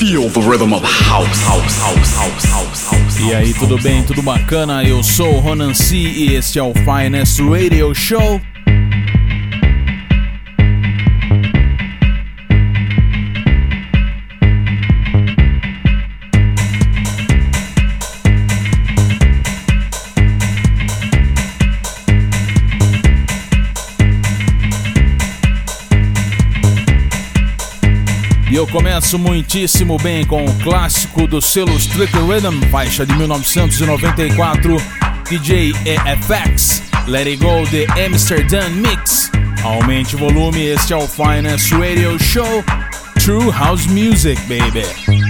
feel the rhythm of house, house, house, house, house, house. E aí, tudo bem? Tudo bacana? Eu sou o Ronan C e este é o Finest Radio Show. Começo muitíssimo bem com o clássico do selo Strict Rhythm, faixa de 1994, DJ EFX, Let It Go The Amsterdam Mix. Aumente o volume, este é o Finest Radio Show, True House Music, baby.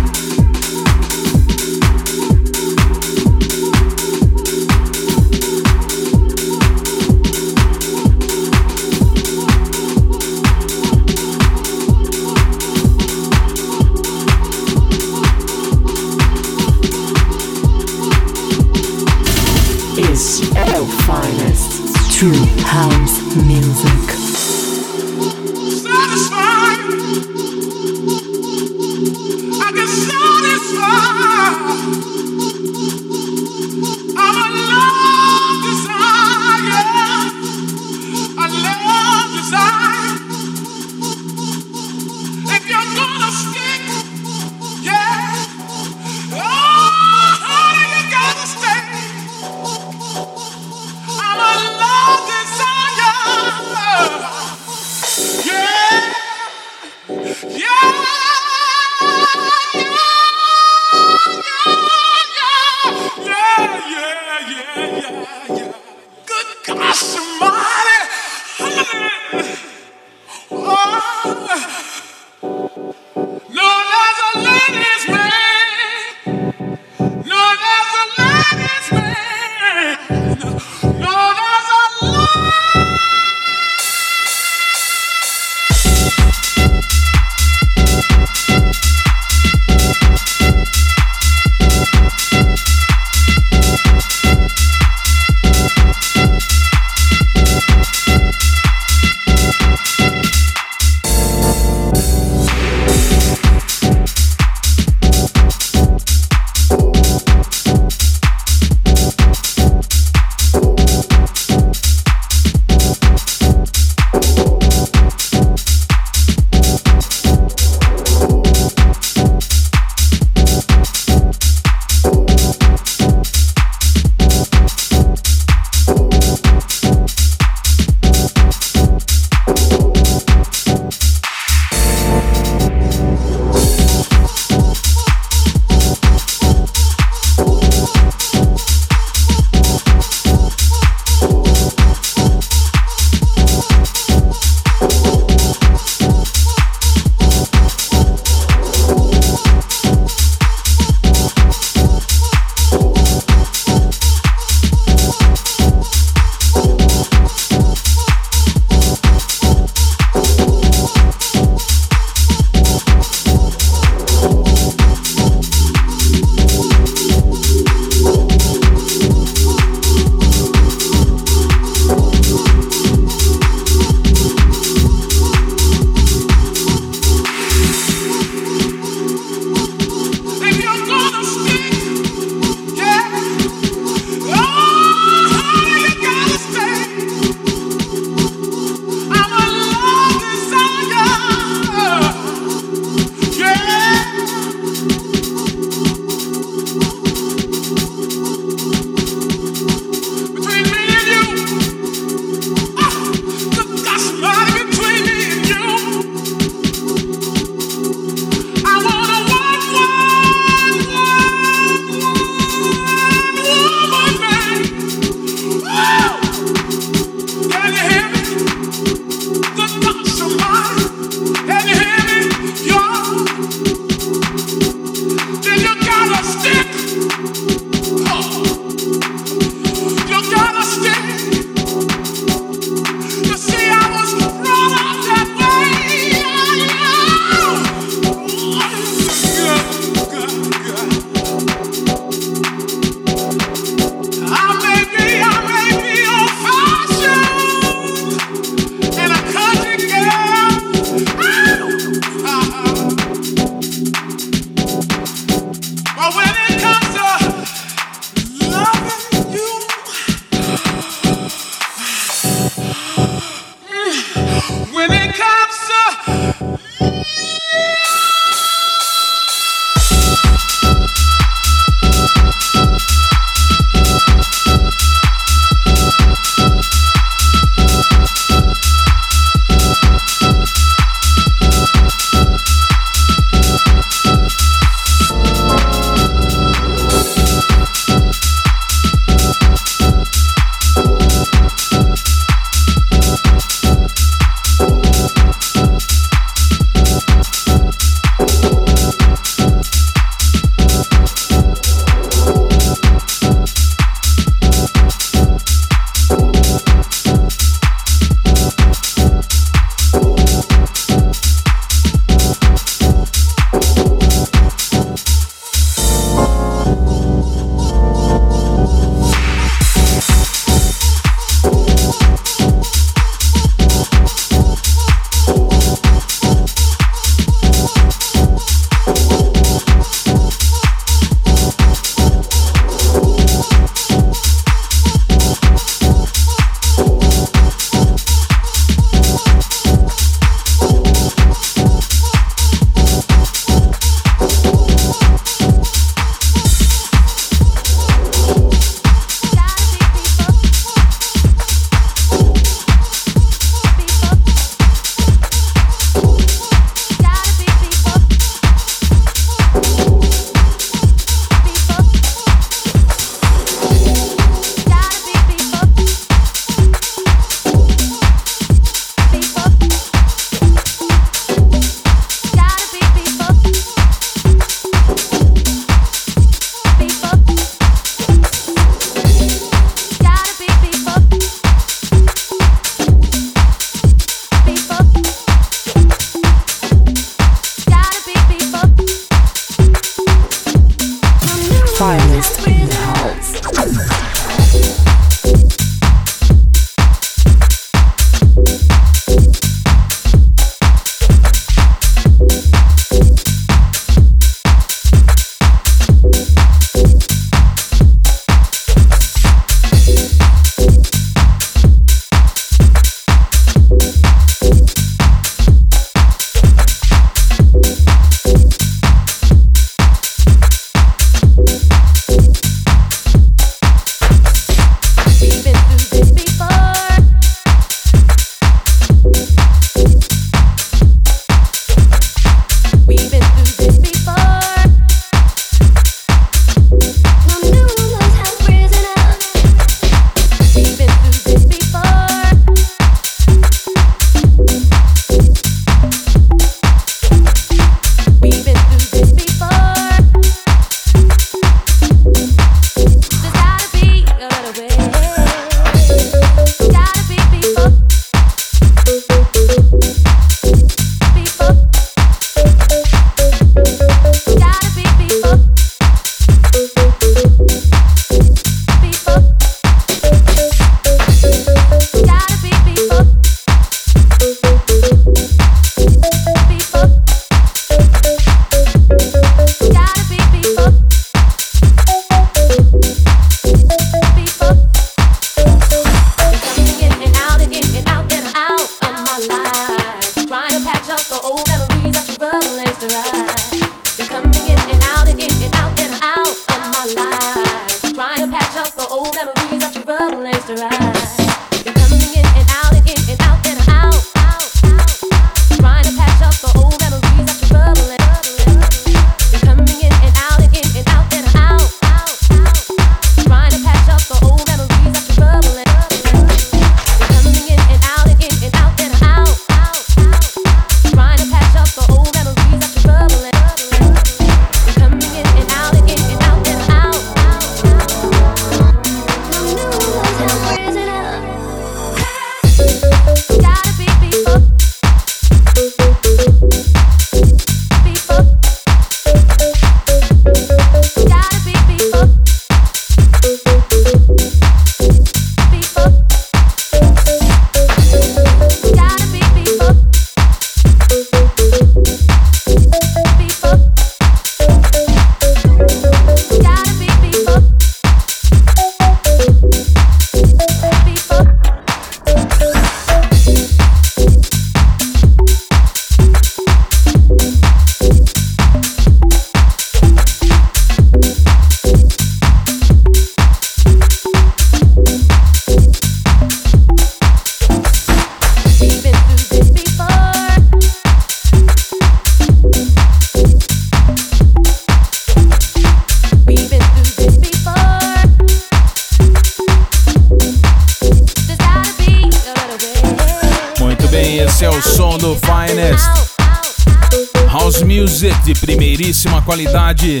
Qualidade.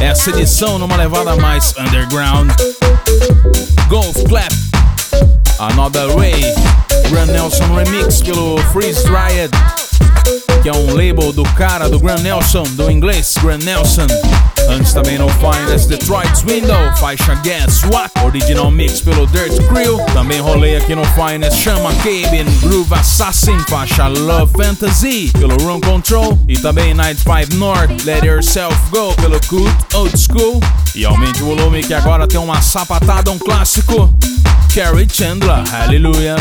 Essa edição numa levada mais Nelson, do inglês Grand Nelson. Antes também no Finest Detroit's Window, faixa Guess What, original mix pelo Dirt Crew. Também rolei aqui no Finest Chama Cabin, Groove Assassin, faixa Love Fantasy pelo Room Control. E também Night 5 North, Let Yourself Go pelo Good Old School. E aumente o volume que agora tem uma sapatada, um clássico. Carrie Chandler, Hallelujah.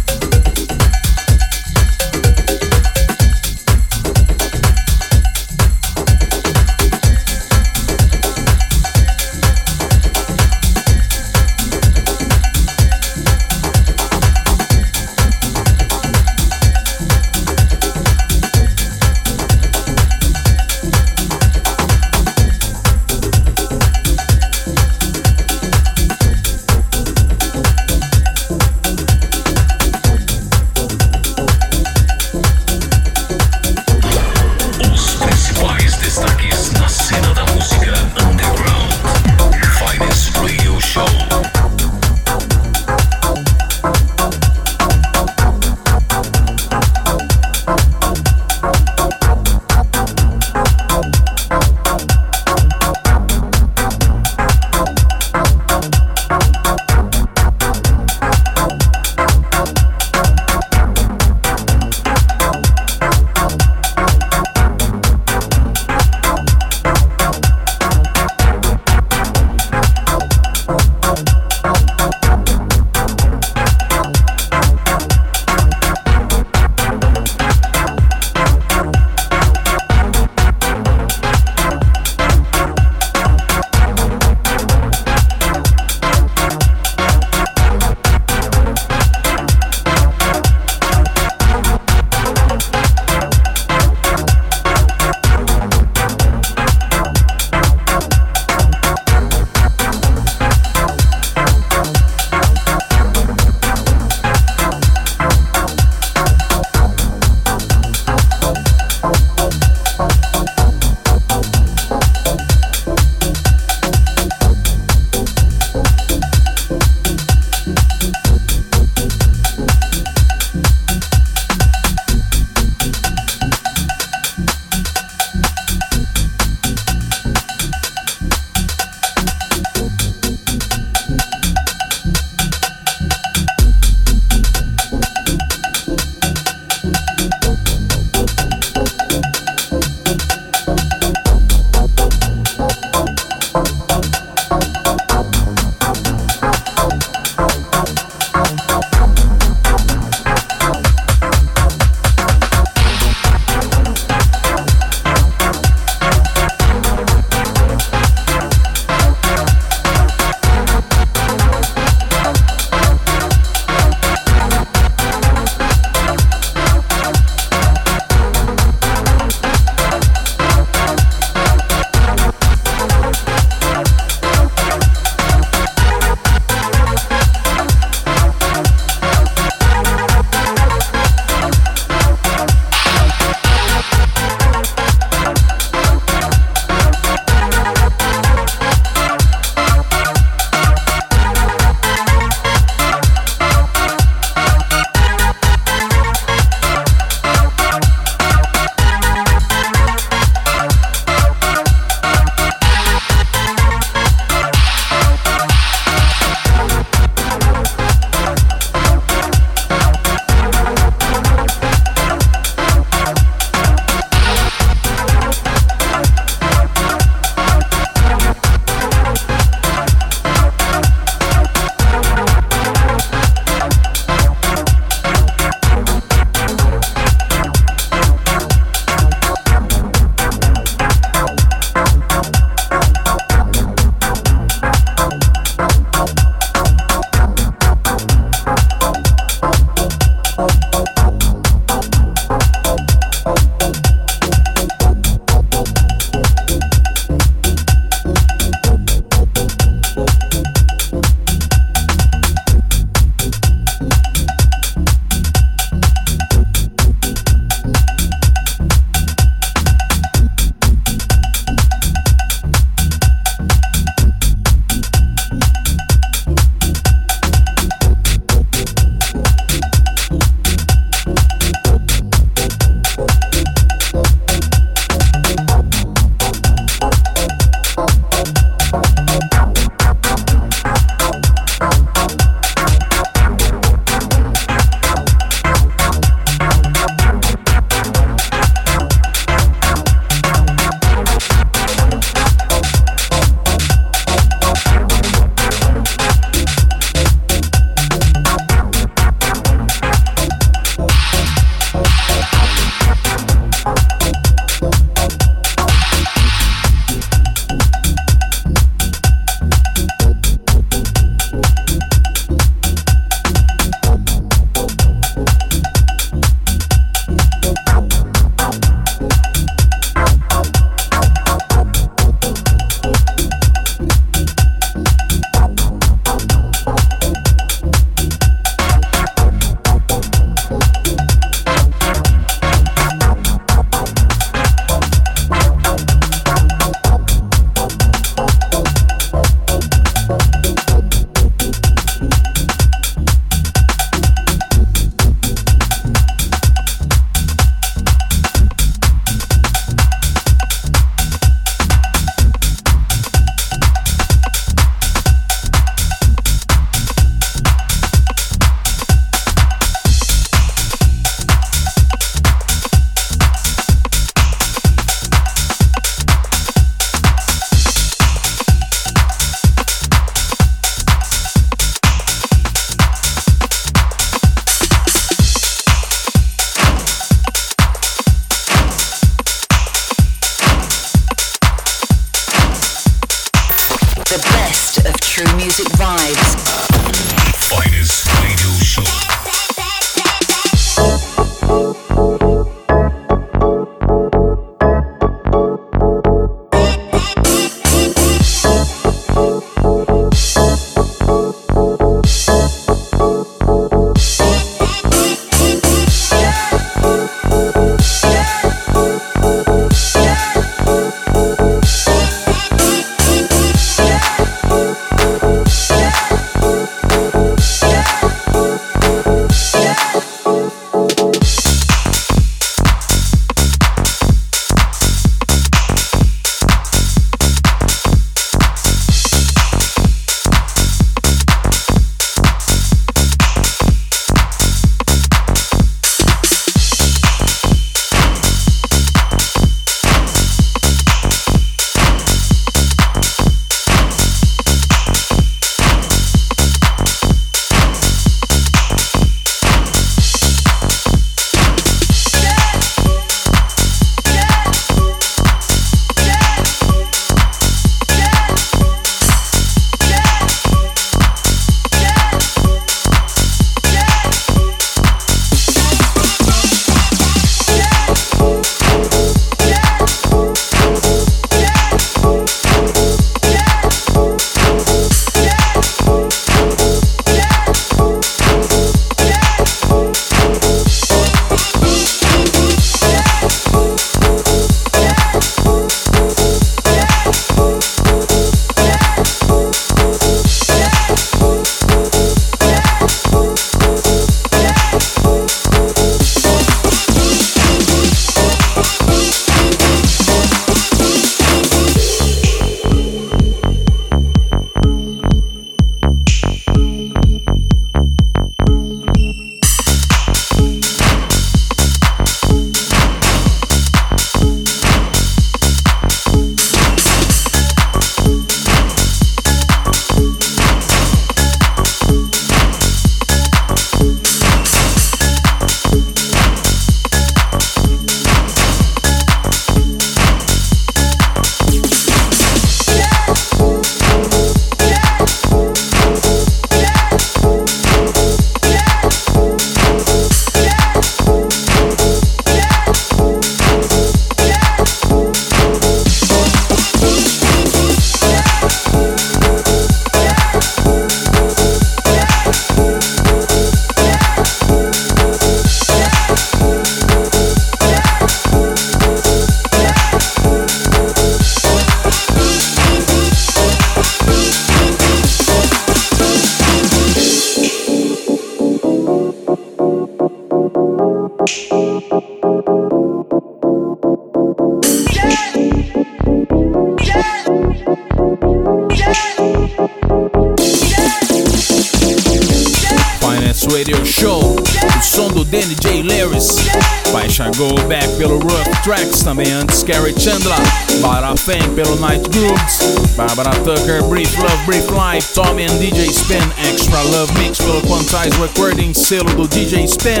Também antes Carrie Chandler, Lara Fang pelo Night Grooves, Barbara Tucker, Brief Love, Brief Life, Tommy and DJ Spin, Extra Love Mix pelo Quantize Recording, selo do DJ Spin.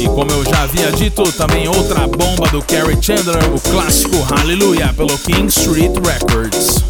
E como eu já havia dito, também outra bomba do Carrie Chandler, o clássico Hallelujah pelo King Street Records.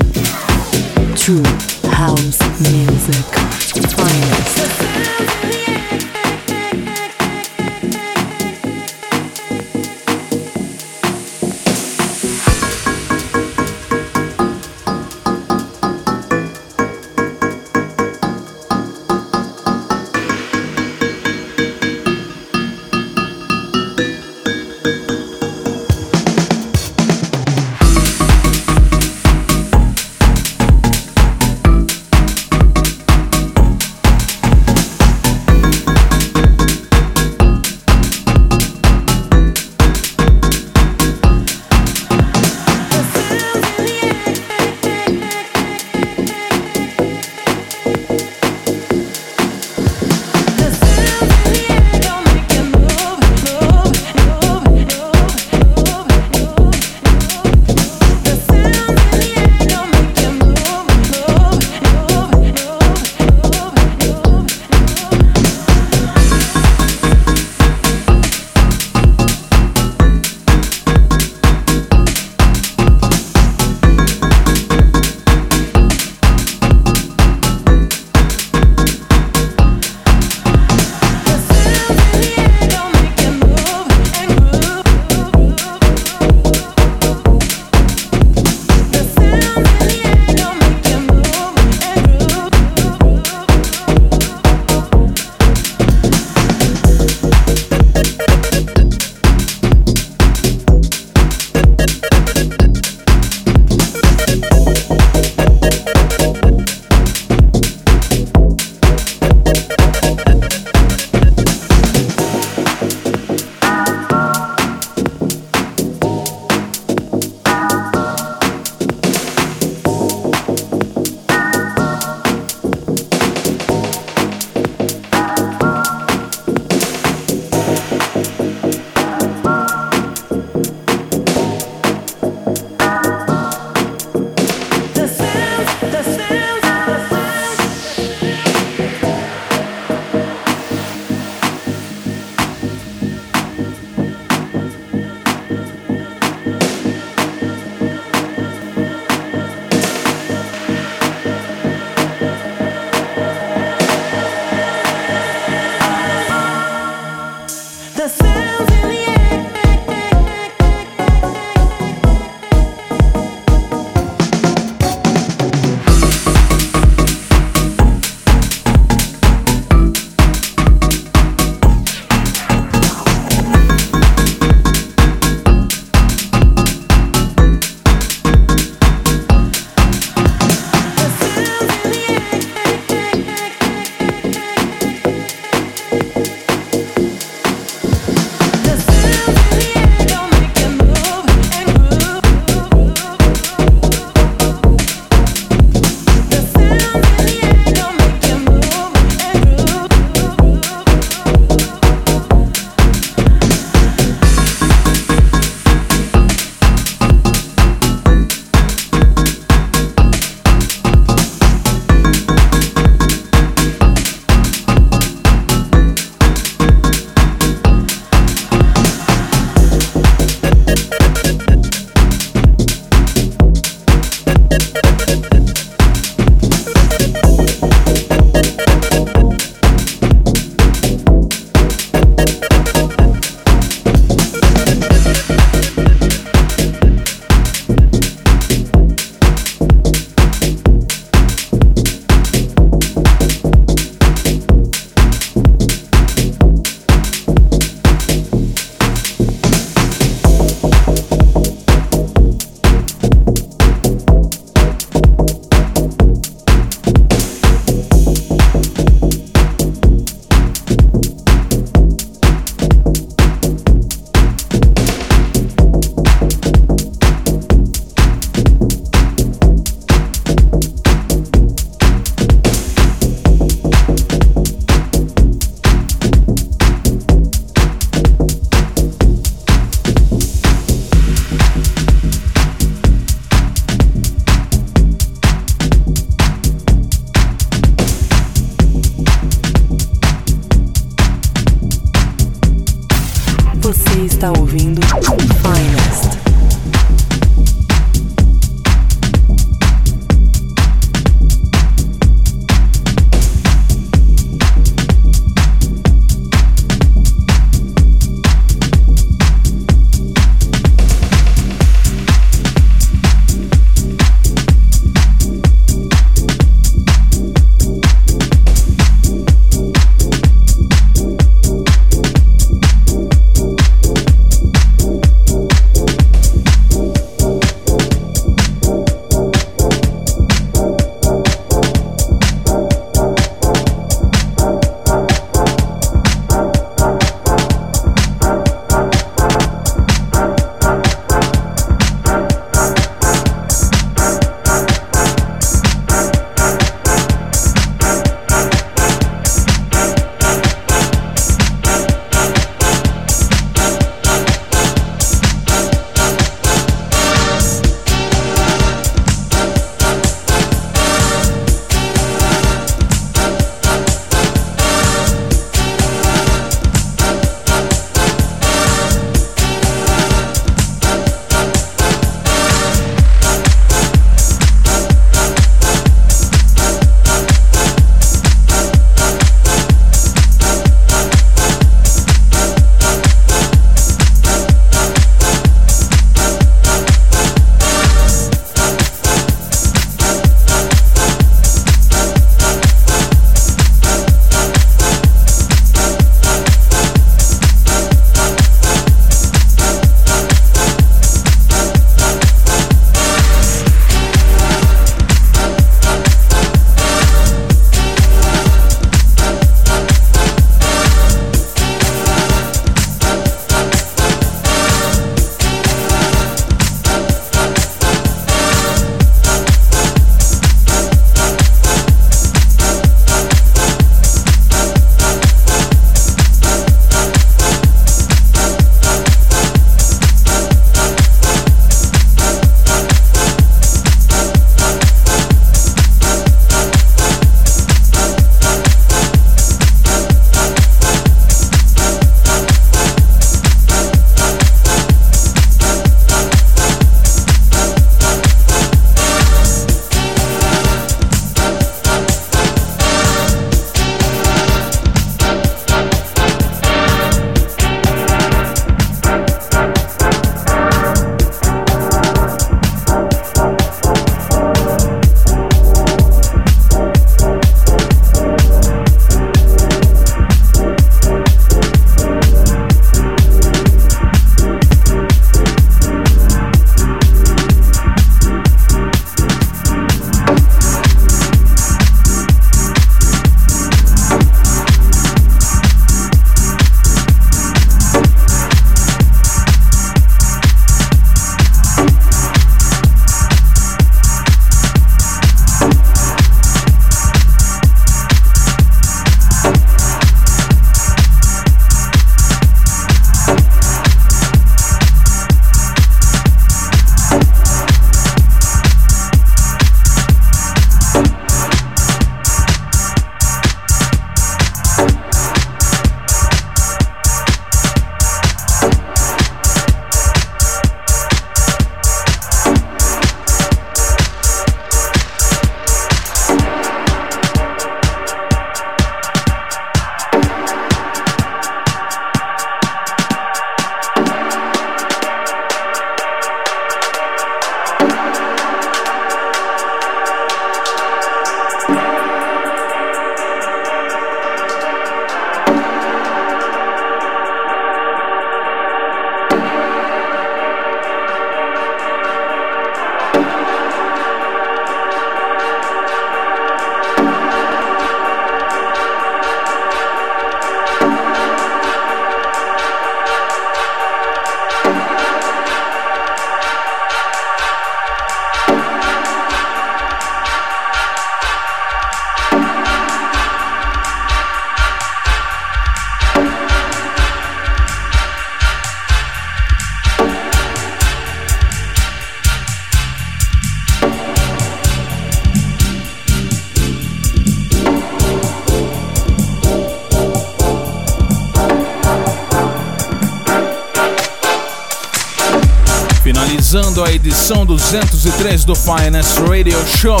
203 do Finance Radio Show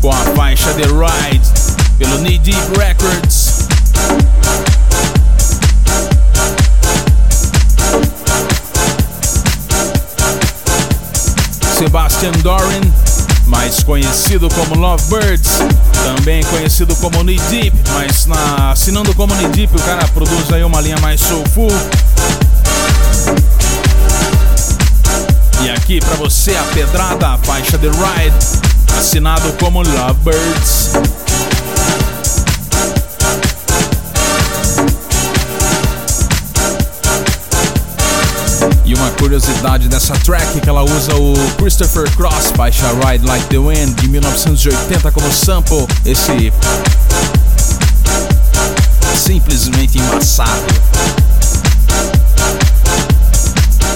com a faixa The Ride pelo Knee Deep Records. Sebastian Doran, mais conhecido como Lovebirds, também conhecido como Knee Deep, mas na, assinando como Knee Deep o cara produz aí uma linha mais soulful. E aqui para você a pedrada, a faixa The Ride, assinado como Lovebirds. E uma curiosidade dessa track que ela usa o Christopher Cross, faixa Ride Like the Wind de 1980 como sample. Esse simplesmente embaçado.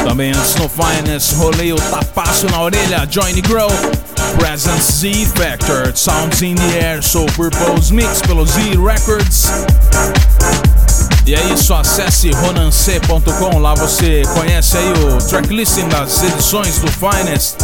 Também antes no Finest, rolei o tapaço na orelha, Join Grow, Presence Z Factor, Sounds in the Air, Soul Purpose Mix pelo Z Records. E é isso, acesse ronance.com, lá você conhece aí o tracklisting das edições do Finest.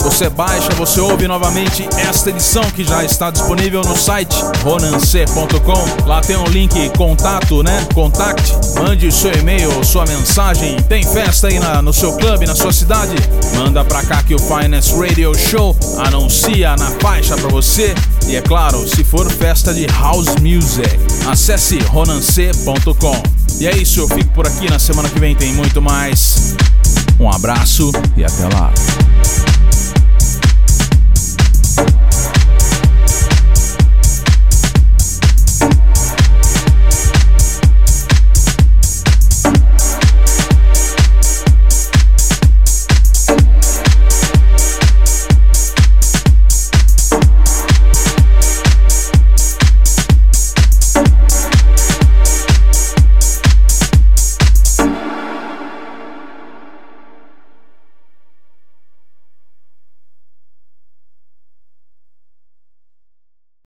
Você baixa, você ouve novamente esta edição que já está disponível no site ronance.com. Lá tem um link contato, né? Contacte, mande seu e-mail, sua mensagem. Tem festa aí na, no seu clube, na sua cidade? Manda pra cá que o Finest Radio Show anuncia na faixa pra você. E é claro, se for festa de house music, acesse ronance.com. E é isso, eu fico por aqui. Na semana que vem tem muito mais. Um abraço e até lá.